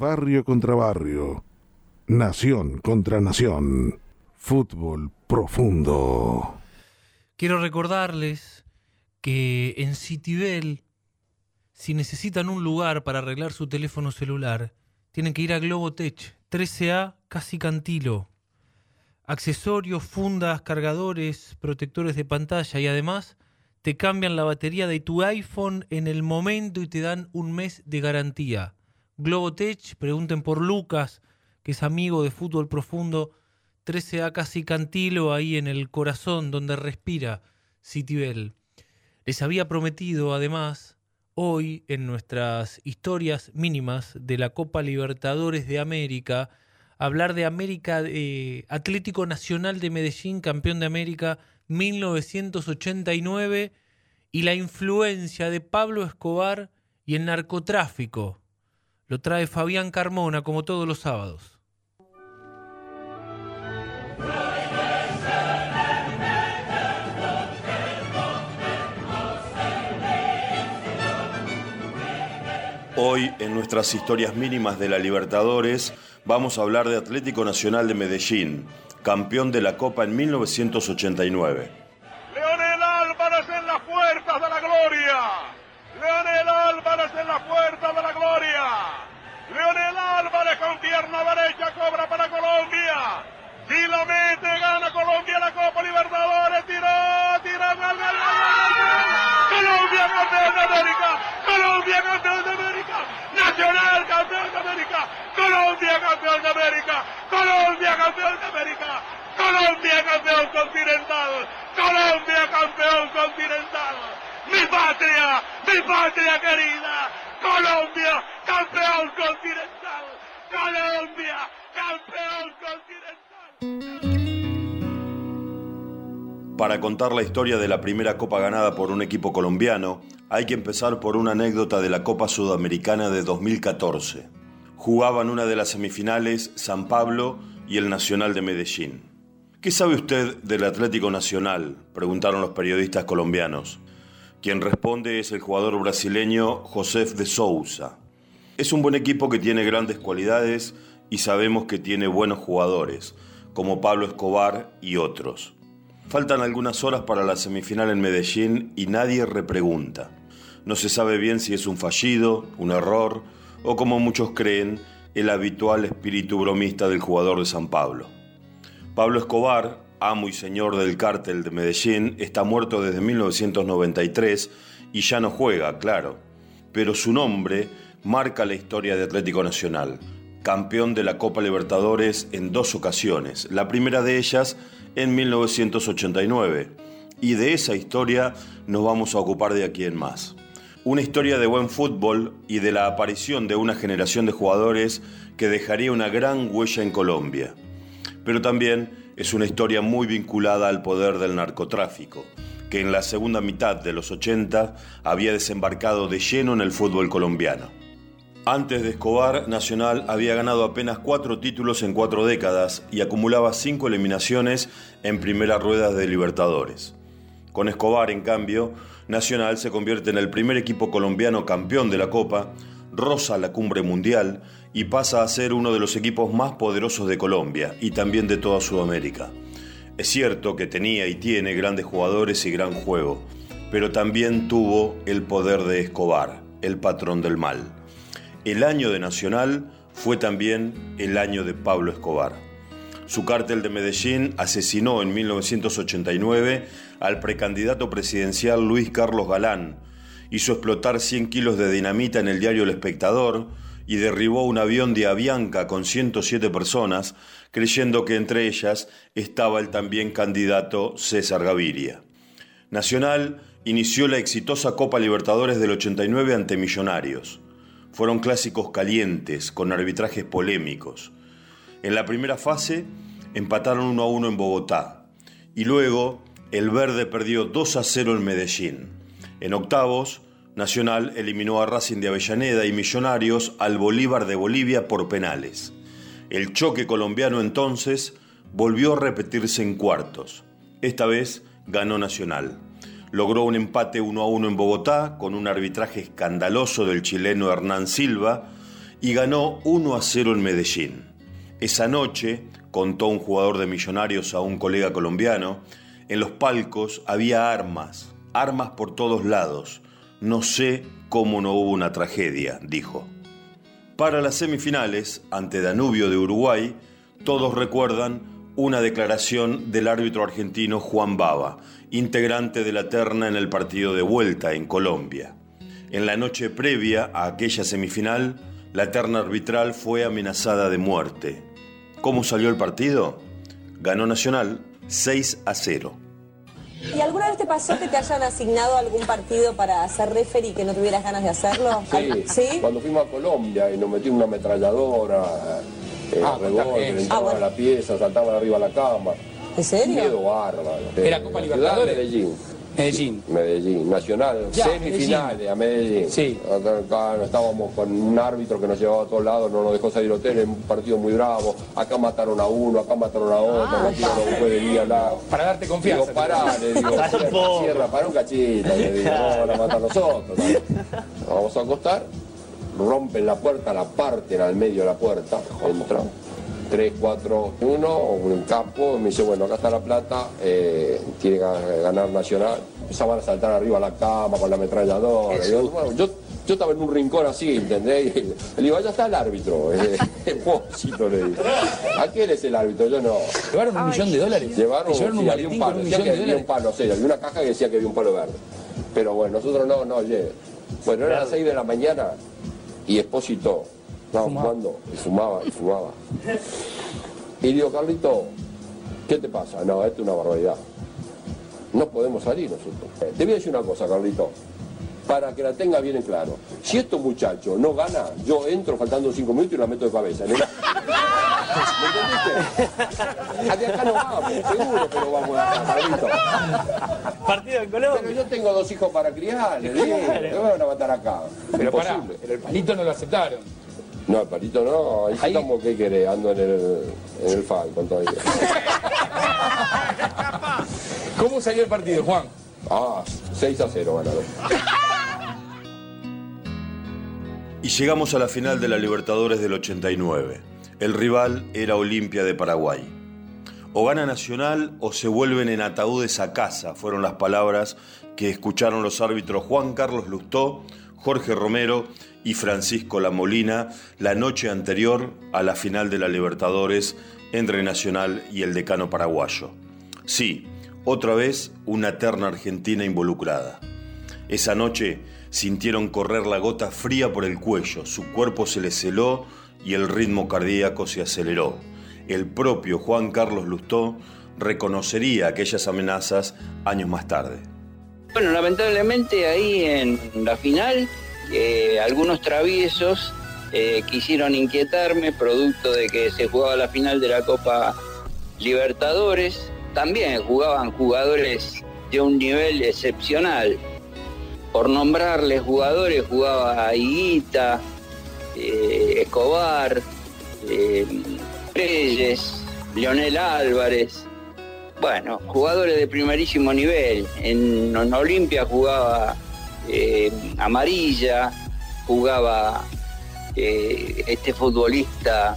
barrio contra barrio, nación contra nación, fútbol profundo. Quiero recordarles que en Citibel, si necesitan un lugar para arreglar su teléfono celular, tienen que ir a Globotech, 13A Casi Cantilo. Accesorios, fundas, cargadores, protectores de pantalla y además te cambian la batería de tu iPhone en el momento y te dan un mes de garantía. Globotech, pregunten por Lucas, que es amigo de Fútbol Profundo, 13A Casi Cantilo, ahí en el corazón donde respira Citibel. Les había prometido además hoy en nuestras historias mínimas de la Copa Libertadores de América, hablar de América eh, Atlético Nacional de Medellín, campeón de América 1989, y la influencia de Pablo Escobar y el narcotráfico. Lo trae Fabián Carmona como todos los sábados. Hoy en nuestras historias mínimas de la Libertadores vamos a hablar de Atlético Nacional de Medellín, campeón de la Copa en 1989. Leonel Álvarez en las puertas de la gloria. Leonel Álvarez en las puertas de la gloria. Leonel Álvarez con pierna derecha cobra para Colombia. Si lo mete, gana Colombia la Copa Libertadores. Tiró, tiró, gol, gol, gol, Colombia campeón de América. Colombia campeón de América. Nacional campeón de América. Colombia campeón de América. Colombia campeón de América. Colombia campeón continental. Colombia campeón continental. Mi patria, mi patria querida. Colombia campeón continental. Colombia campeón continental. Para contar la historia de la primera copa ganada por un equipo colombiano, hay que empezar por una anécdota de la Copa Sudamericana de 2014. Jugaban una de las semifinales San Pablo y el Nacional de Medellín. ¿Qué sabe usted del Atlético Nacional? preguntaron los periodistas colombianos. Quien responde es el jugador brasileño Josef de Souza. Es un buen equipo que tiene grandes cualidades y sabemos que tiene buenos jugadores, como Pablo Escobar y otros. Faltan algunas horas para la semifinal en Medellín y nadie repregunta. No se sabe bien si es un fallido, un error o como muchos creen, el habitual espíritu bromista del jugador de San Pablo. Pablo Escobar, amo y señor del cártel de Medellín, está muerto desde 1993 y ya no juega, claro. Pero su nombre marca la historia de Atlético Nacional, campeón de la Copa Libertadores en dos ocasiones, la primera de ellas en 1989. Y de esa historia nos vamos a ocupar de aquí en más. Una historia de buen fútbol y de la aparición de una generación de jugadores que dejaría una gran huella en Colombia. Pero también es una historia muy vinculada al poder del narcotráfico, que en la segunda mitad de los 80 había desembarcado de lleno en el fútbol colombiano. Antes de Escobar, Nacional había ganado apenas cuatro títulos en cuatro décadas y acumulaba cinco eliminaciones en primera rueda de Libertadores. Con Escobar, en cambio, Nacional se convierte en el primer equipo colombiano campeón de la Copa, roza la cumbre mundial y pasa a ser uno de los equipos más poderosos de Colombia y también de toda Sudamérica. Es cierto que tenía y tiene grandes jugadores y gran juego, pero también tuvo el poder de Escobar, el patrón del mal. El año de Nacional fue también el año de Pablo Escobar. Su cártel de Medellín asesinó en 1989 al precandidato presidencial Luis Carlos Galán, hizo explotar 100 kilos de dinamita en el diario El Espectador y derribó un avión de Avianca con 107 personas, creyendo que entre ellas estaba el también candidato César Gaviria. Nacional inició la exitosa Copa Libertadores del 89 ante Millonarios. Fueron clásicos calientes, con arbitrajes polémicos. En la primera fase empataron 1 a 1 en Bogotá y luego el Verde perdió 2 a 0 en Medellín. En octavos, Nacional eliminó a Racing de Avellaneda y Millonarios al Bolívar de Bolivia por penales. El choque colombiano entonces volvió a repetirse en cuartos. Esta vez ganó Nacional. Logró un empate 1 a 1 en Bogotá con un arbitraje escandaloso del chileno Hernán Silva y ganó 1 a 0 en Medellín. Esa noche, contó un jugador de Millonarios a un colega colombiano, en los palcos había armas, armas por todos lados. No sé cómo no hubo una tragedia, dijo. Para las semifinales, ante Danubio de Uruguay, todos recuerdan una declaración del árbitro argentino Juan Baba, integrante de la terna en el partido de vuelta en Colombia. En la noche previa a aquella semifinal, la terna arbitral fue amenazada de muerte. ¿Cómo salió el partido? Ganó Nacional 6 a 0. ¿Y alguna vez te pasó que te hayan asignado algún partido para hacer referee y que no tuvieras ganas de hacerlo? Sí, ¿Sí? cuando fuimos a Colombia y nos metimos una ametralladora, eh, Ah, revólver, entraban Ah, bueno. a la pieza, saltaban arriba a la cama. ¿En serio? Miedo bárbaro. ¿Era Copa Libertadores? Medellín. Medellín. Nacional, Ya, semifinales a Medellín. Sí. Acá, estábamos con un árbitro que nos llevaba a todos lados, no nos dejó salir hotel, en un partido muy bravo. Acá mataron a uno, acá mataron a otro, Ah, no quiero no puede ir al lado. Para darte confianza. Digo, pará, le digo, cierra, cierra, para un cachito, le digo, no van a matar nosotros. ¿no? Nos vamos a acostar, rompen la puerta, la parten al medio de la puerta, entra. 3, 4, 1, un capo, me dice, bueno, acá está la plata, eh, tiene que ganar Nacional. Empezaban a saltar arriba a la cama con la ametralladora. Yo, bueno, yo, yo estaba en un rincón así, ¿entendés? Y le digo, allá está el árbitro. Eh, Pobrecito, le digo. ¿A quién es el árbitro? Yo no. ¿Llevaron un millón de dólares? Llevaron, ¿Llevaron un sí, había un palo, un decía millón que de había un palo, sí, había una caja que decía que había un palo verde. Pero bueno, nosotros no, no, oye. Bueno, era las 6 de la mañana y Expósito estaba fumando y fumaba y fumaba. Y digo, Carlito, ¿qué te pasa? No, esto es una barbaridad. No podemos salir nosotros. Eh, Te voy a decir una cosa, Carlito, para que la tenga bien en claro. Si estos muchachos no ganan, yo entro faltando 5 minutos y la meto de cabeza. ¿no? ¿Me entendiste? De acá no vamos, seguro que no vamos a ganar, Carlito. Partido en Pero Colombia. yo tengo dos hijos para criar, ¿qué me van a matar acá? Pero pará, Imposible. pero el palito no lo aceptaron. No, el palito no, ahí, Ahí- estamos, ¿qué querés? Ando en el, en el Falcon todavía. ¿Cómo salió el partido, Juan? Ah, 6 a 0 ganaron. Y llegamos a la final de la Libertadores del 89. El rival era Olimpia de Paraguay. O gana Nacional o se vuelven en ataúdes a casa, fueron las palabras que escucharon los árbitros Juan Carlos Lustó, Jorge Romero y Francisco La Molina la noche anterior a la final de la Libertadores entre Nacional y el decano paraguayo. Sí, otra vez una terna argentina involucrada. Esa noche sintieron correr la gota fría por el cuello, su cuerpo se les heló y el ritmo cardíaco se aceleró. El propio Juan Carlos Lustó reconocería aquellas amenazas años más tarde. Bueno, lamentablemente ahí en la final, eh, algunos traviesos eh, quisieron inquietarme, producto de que se jugaba la final de la Copa Libertadores. También jugaban jugadores de un nivel excepcional. Por nombrarles jugadores, jugaba Higuita, eh, Escobar, Reyes, Leonel Álvarez. Bueno, jugadores de primerísimo nivel. En, Olimpia jugaba eh, Amarilla, jugaba eh, este futbolista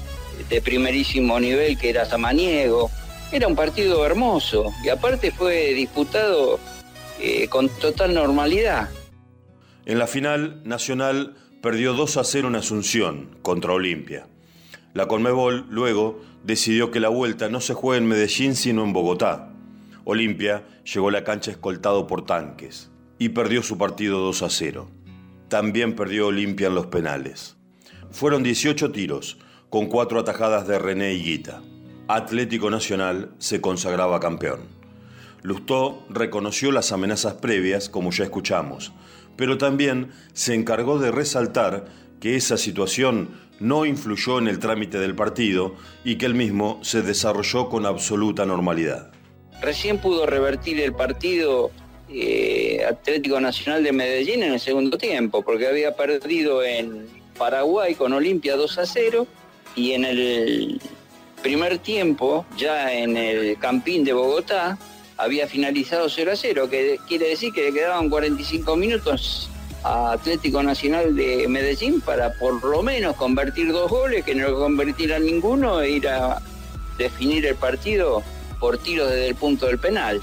de primerísimo nivel que era Samaniego. Era un partido hermoso y aparte fue disputado eh, con total normalidad. En la final, Nacional perdió 2 a 0 en Asunción contra Olimpia. La Conmebol luego decidió que la vuelta no se juegue en Medellín sino en Bogotá. Olimpia llegó a la cancha escoltado por tanques y perdió su partido 2 a 0. También perdió Olimpia en los penales. Fueron 18 tiros, con cuatro atajadas de René Higuita. Atlético Nacional se consagraba campeón. Lustó reconoció las amenazas previas, como ya escuchamos, pero también se encargó de resaltar que esa situación no influyó en el trámite del partido y que el mismo se desarrolló con absoluta normalidad. Recién pudo revertir el partido eh, Atlético Nacional de Medellín en el segundo tiempo, porque había perdido en Paraguay con Olimpia 2 a 0 y en el primer tiempo, ya en el Campín de Bogotá, había finalizado 0 a 0, que quiere decir que le quedaban 45 minutos a Atlético Nacional de Medellín para por lo menos convertir dos goles, que no convertiran ninguno e ir a definir el partido por tiros desde el punto del penal.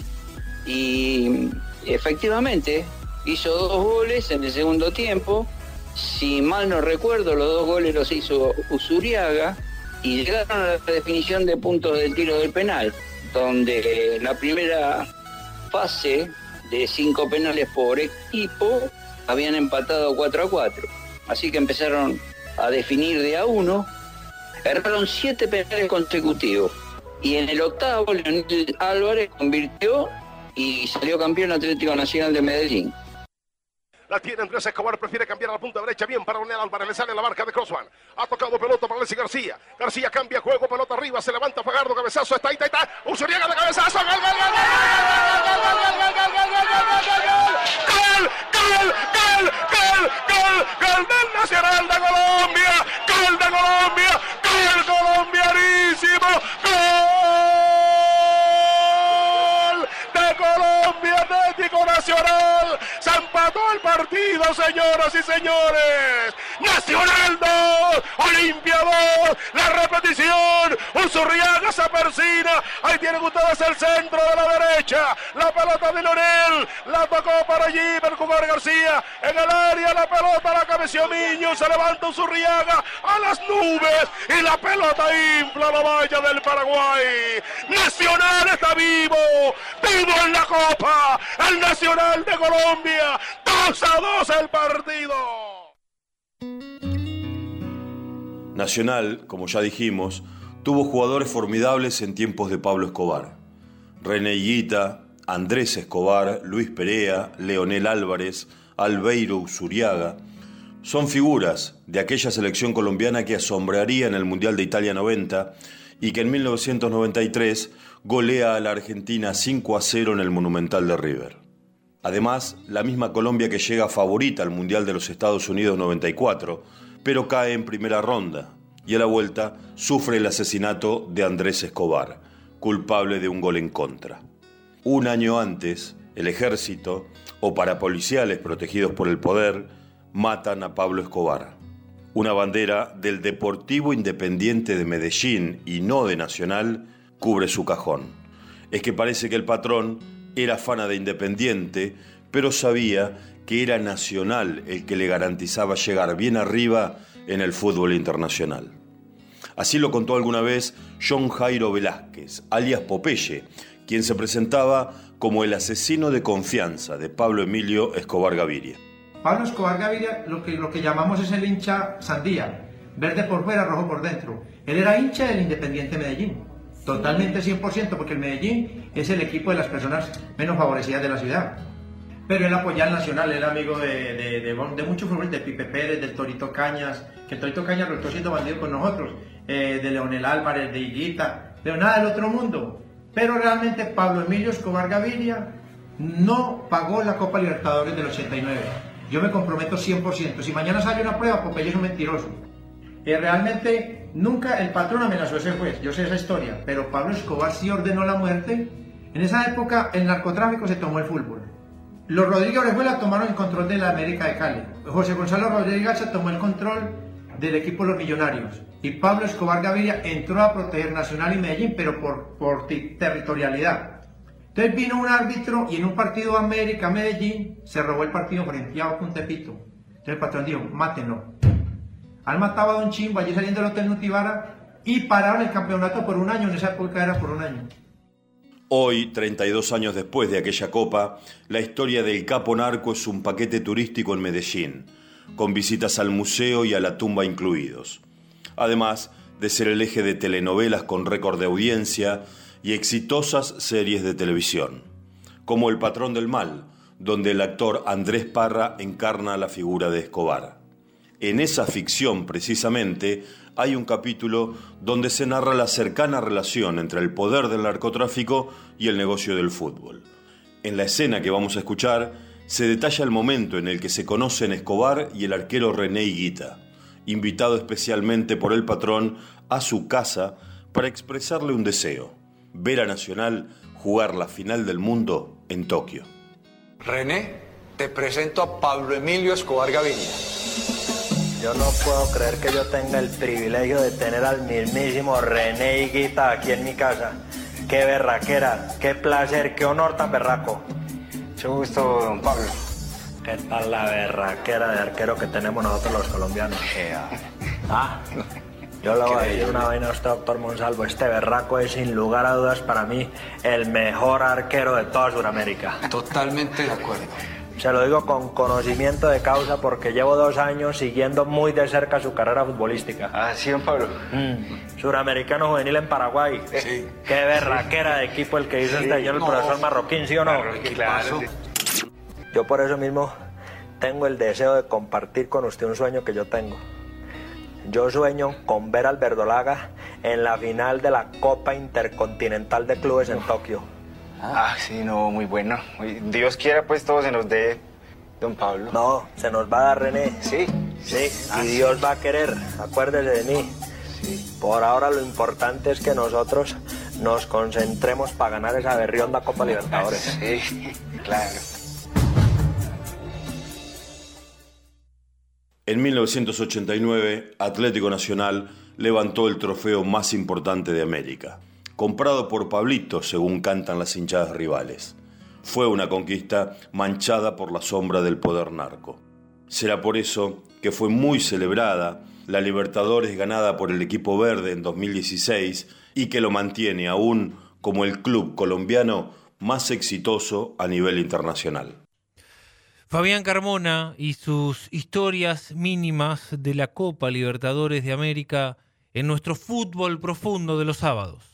Y efectivamente hizo dos goles en el segundo tiempo. Si mal no recuerdo, los dos goles los hizo Usuriaga y llegaron a la definición de puntos del tiro del penal, donde la primera fase de cinco penales por equipo habían empatado 4 a 4. Así que empezaron a definir de a uno. Erraron siete penales consecutivos. Y en el octavo, Leonel Álvarez convirtió y salió campeón Atlético Nacional de Medellín. La tiene Andrés Escobar, prefiere cambiar a la punta derecha. Bien para Leonel Álvarez, le sale la marca de Crossman. Ha tocado pelota para Alexis García. García cambia juego, pelota arriba, se levanta Fagardo, cabezazo, está ahí, está, está. Usuriaga de cabezazo, gol, gol, gol, gol, gol, gol, gol, gol, gol, gol, gol, gol, gol, gol, gol del Nacional de Colombia, gol de Colombia, gol colombianísimo, gol empató el partido, señoras y señores, Nacional 2, Olimpia 2, la repetición, Usurriaga se persina, ahí tienen ustedes el centro de la derecha, la pelota de Leonel, la tocó para allí, Bercugar García, en el área, la pelota la cabeció Miño, se levanta Usurriaga a las nubes, y la pelota infla la valla del Paraguay, Nacional está vivo, vivo en la Copa, el Nacional de Colombia, 2 a 2 el partido. Nacional, como ya dijimos, tuvo jugadores formidables en tiempos de Pablo Escobar. René Higuita, Andrés Escobar, Luis Perea, Leonel Álvarez, Albeiro Usuriaga. Son figuras de aquella selección colombiana que asombraría en el Mundial de Italia 90 y que en 1993 golea a la Argentina 5 a 0 en el Monumental de River. Además, la misma Colombia que llega favorita al Mundial de los Estados Unidos 94, pero cae en primera ronda y a la vuelta sufre el asesinato de Andrés Escobar, culpable de un gol en contra. Un año antes, el ejército, o parapoliciales protegidos por el poder, matan a Pablo Escobar. Una bandera del Deportivo Independiente de Medellín y no de Nacional cubre su cajón. Es que parece que el patrón era fana de Independiente, pero sabía que era Nacional el que le garantizaba llegar bien arriba en el fútbol internacional. Así lo contó alguna vez John Jairo Velázquez, alias Popeye, quien se presentaba como el asesino de confianza de Pablo Emilio Escobar Gaviria. Pablo Escobar Gaviria lo que, lo que llamamos es el hincha sandía, verde por fuera, rojo por dentro. Él era hincha del Independiente Medellín, totalmente 100%, porque el Medellín es el equipo de las personas menos favorecidas de la ciudad. Pero él apoyaba al Nacional, era amigo de, de, de, de muchos futbolistas, de Pipe Pérez, del Torito Cañas, que el Torito Cañas lo está siendo bandido con nosotros, eh, de Leonel Álvarez, de Higuita, pero nada del otro mundo. Pero realmente Pablo Emilio Escobar Gaviria no pagó la Copa Libertadores del 89. Yo me comprometo 100%. Si mañana sale una prueba, Popeye es un mentiroso. Eh, realmente nunca el patrón amenazó a ese juez, yo sé esa historia, pero Pablo Escobar sí ordenó la muerte. En esa época el narcotráfico se tomó el fútbol. Los Rodríguez Orejuela tomaron el control de la América de Cali. José Gonzalo Rodríguez se tomó el control del equipo Los Millonarios. Y Pablo Escobar Gaviria entró a proteger Nacional y Medellín, pero por, territorialidad. Entonces vino un árbitro y en un partido América-Medellín se robó el partido frente a un. Entonces el patrón dijo, mátenlo. Han matado a Don Chimbo allí saliendo del Hotel Nutibara y pararon el campeonato por un año, en esa época era por un año. Hoy, 32 años después de aquella copa, la historia del Capo Narco es un paquete turístico en Medellín, con visitas al museo y a la tumba incluidos. Además de ser el eje de telenovelas con récord de audiencia y exitosas series de televisión, como El Patrón del Mal, donde el actor Andrés Parra encarna la figura de Escobar. En esa ficción, precisamente, hay un capítulo donde se narra la cercana relación entre el poder del narcotráfico y el negocio del fútbol. En la escena que vamos a escuchar, se detalla el momento en el que se conocen Escobar y el arquero René Higuita, invitado especialmente por el patrón a su casa para expresarle un deseo, ver a Nacional jugar la final del mundo en Tokio. René, te presento a Pablo Emilio Escobar Gaviria. Yo no puedo creer que yo tenga el privilegio de tener al mismísimo René Higuita aquí en mi casa. Qué berraquera, qué placer, qué honor tan berraco. Mucho gusto, don Pablo. ¿Qué tal la berraquera de arquero que tenemos nosotros los colombianos? Ah, yo le voy a decir una vaina a usted, doctor Monsalvo. Este berraco es sin lugar a dudas para mí el mejor arquero de toda Sudamérica. Totalmente de acuerdo. Se lo digo con conocimiento de causa porque llevo dos años siguiendo muy de cerca su carrera futbolística. Ah, sí, don Pablo. Mm, Suramericano juvenil en Paraguay. Sí. Qué berraquera de equipo el que hizo este año el no. profesor Marroquín, ¿sí o no? Claro. Yo por eso mismo tengo el deseo de compartir con usted un sueño que yo tengo. Yo sueño con ver al Verdolaga en la final de la Copa Intercontinental de Clubes en Tokio. Ah, sí, no, muy bueno. Dios quiera, pues todo se nos dé, don Pablo. No, se nos va a dar René. Sí. Sí, Ah, y sí. Dios va a querer, acuérdese de mí. Por ahora lo importante es que nosotros nos concentremos para ganar esa berrionda Copa Libertadores. Sí, claro. En 1989, Atlético Nacional levantó el trofeo más importante de América, comprado por Pablito, según cantan las hinchadas rivales. Fue una conquista manchada por la sombra del poder narco. Será por eso que fue muy celebrada la Libertadores ganada por el equipo verde en 2016 y que lo mantiene aún como el club colombiano más exitoso a nivel internacional. Fabián Carmona y sus historias mínimas de la Copa Libertadores de América en nuestro fútbol profundo de los sábados.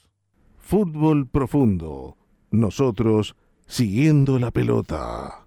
Fútbol profundo. Nosotros siguiendo la pelota.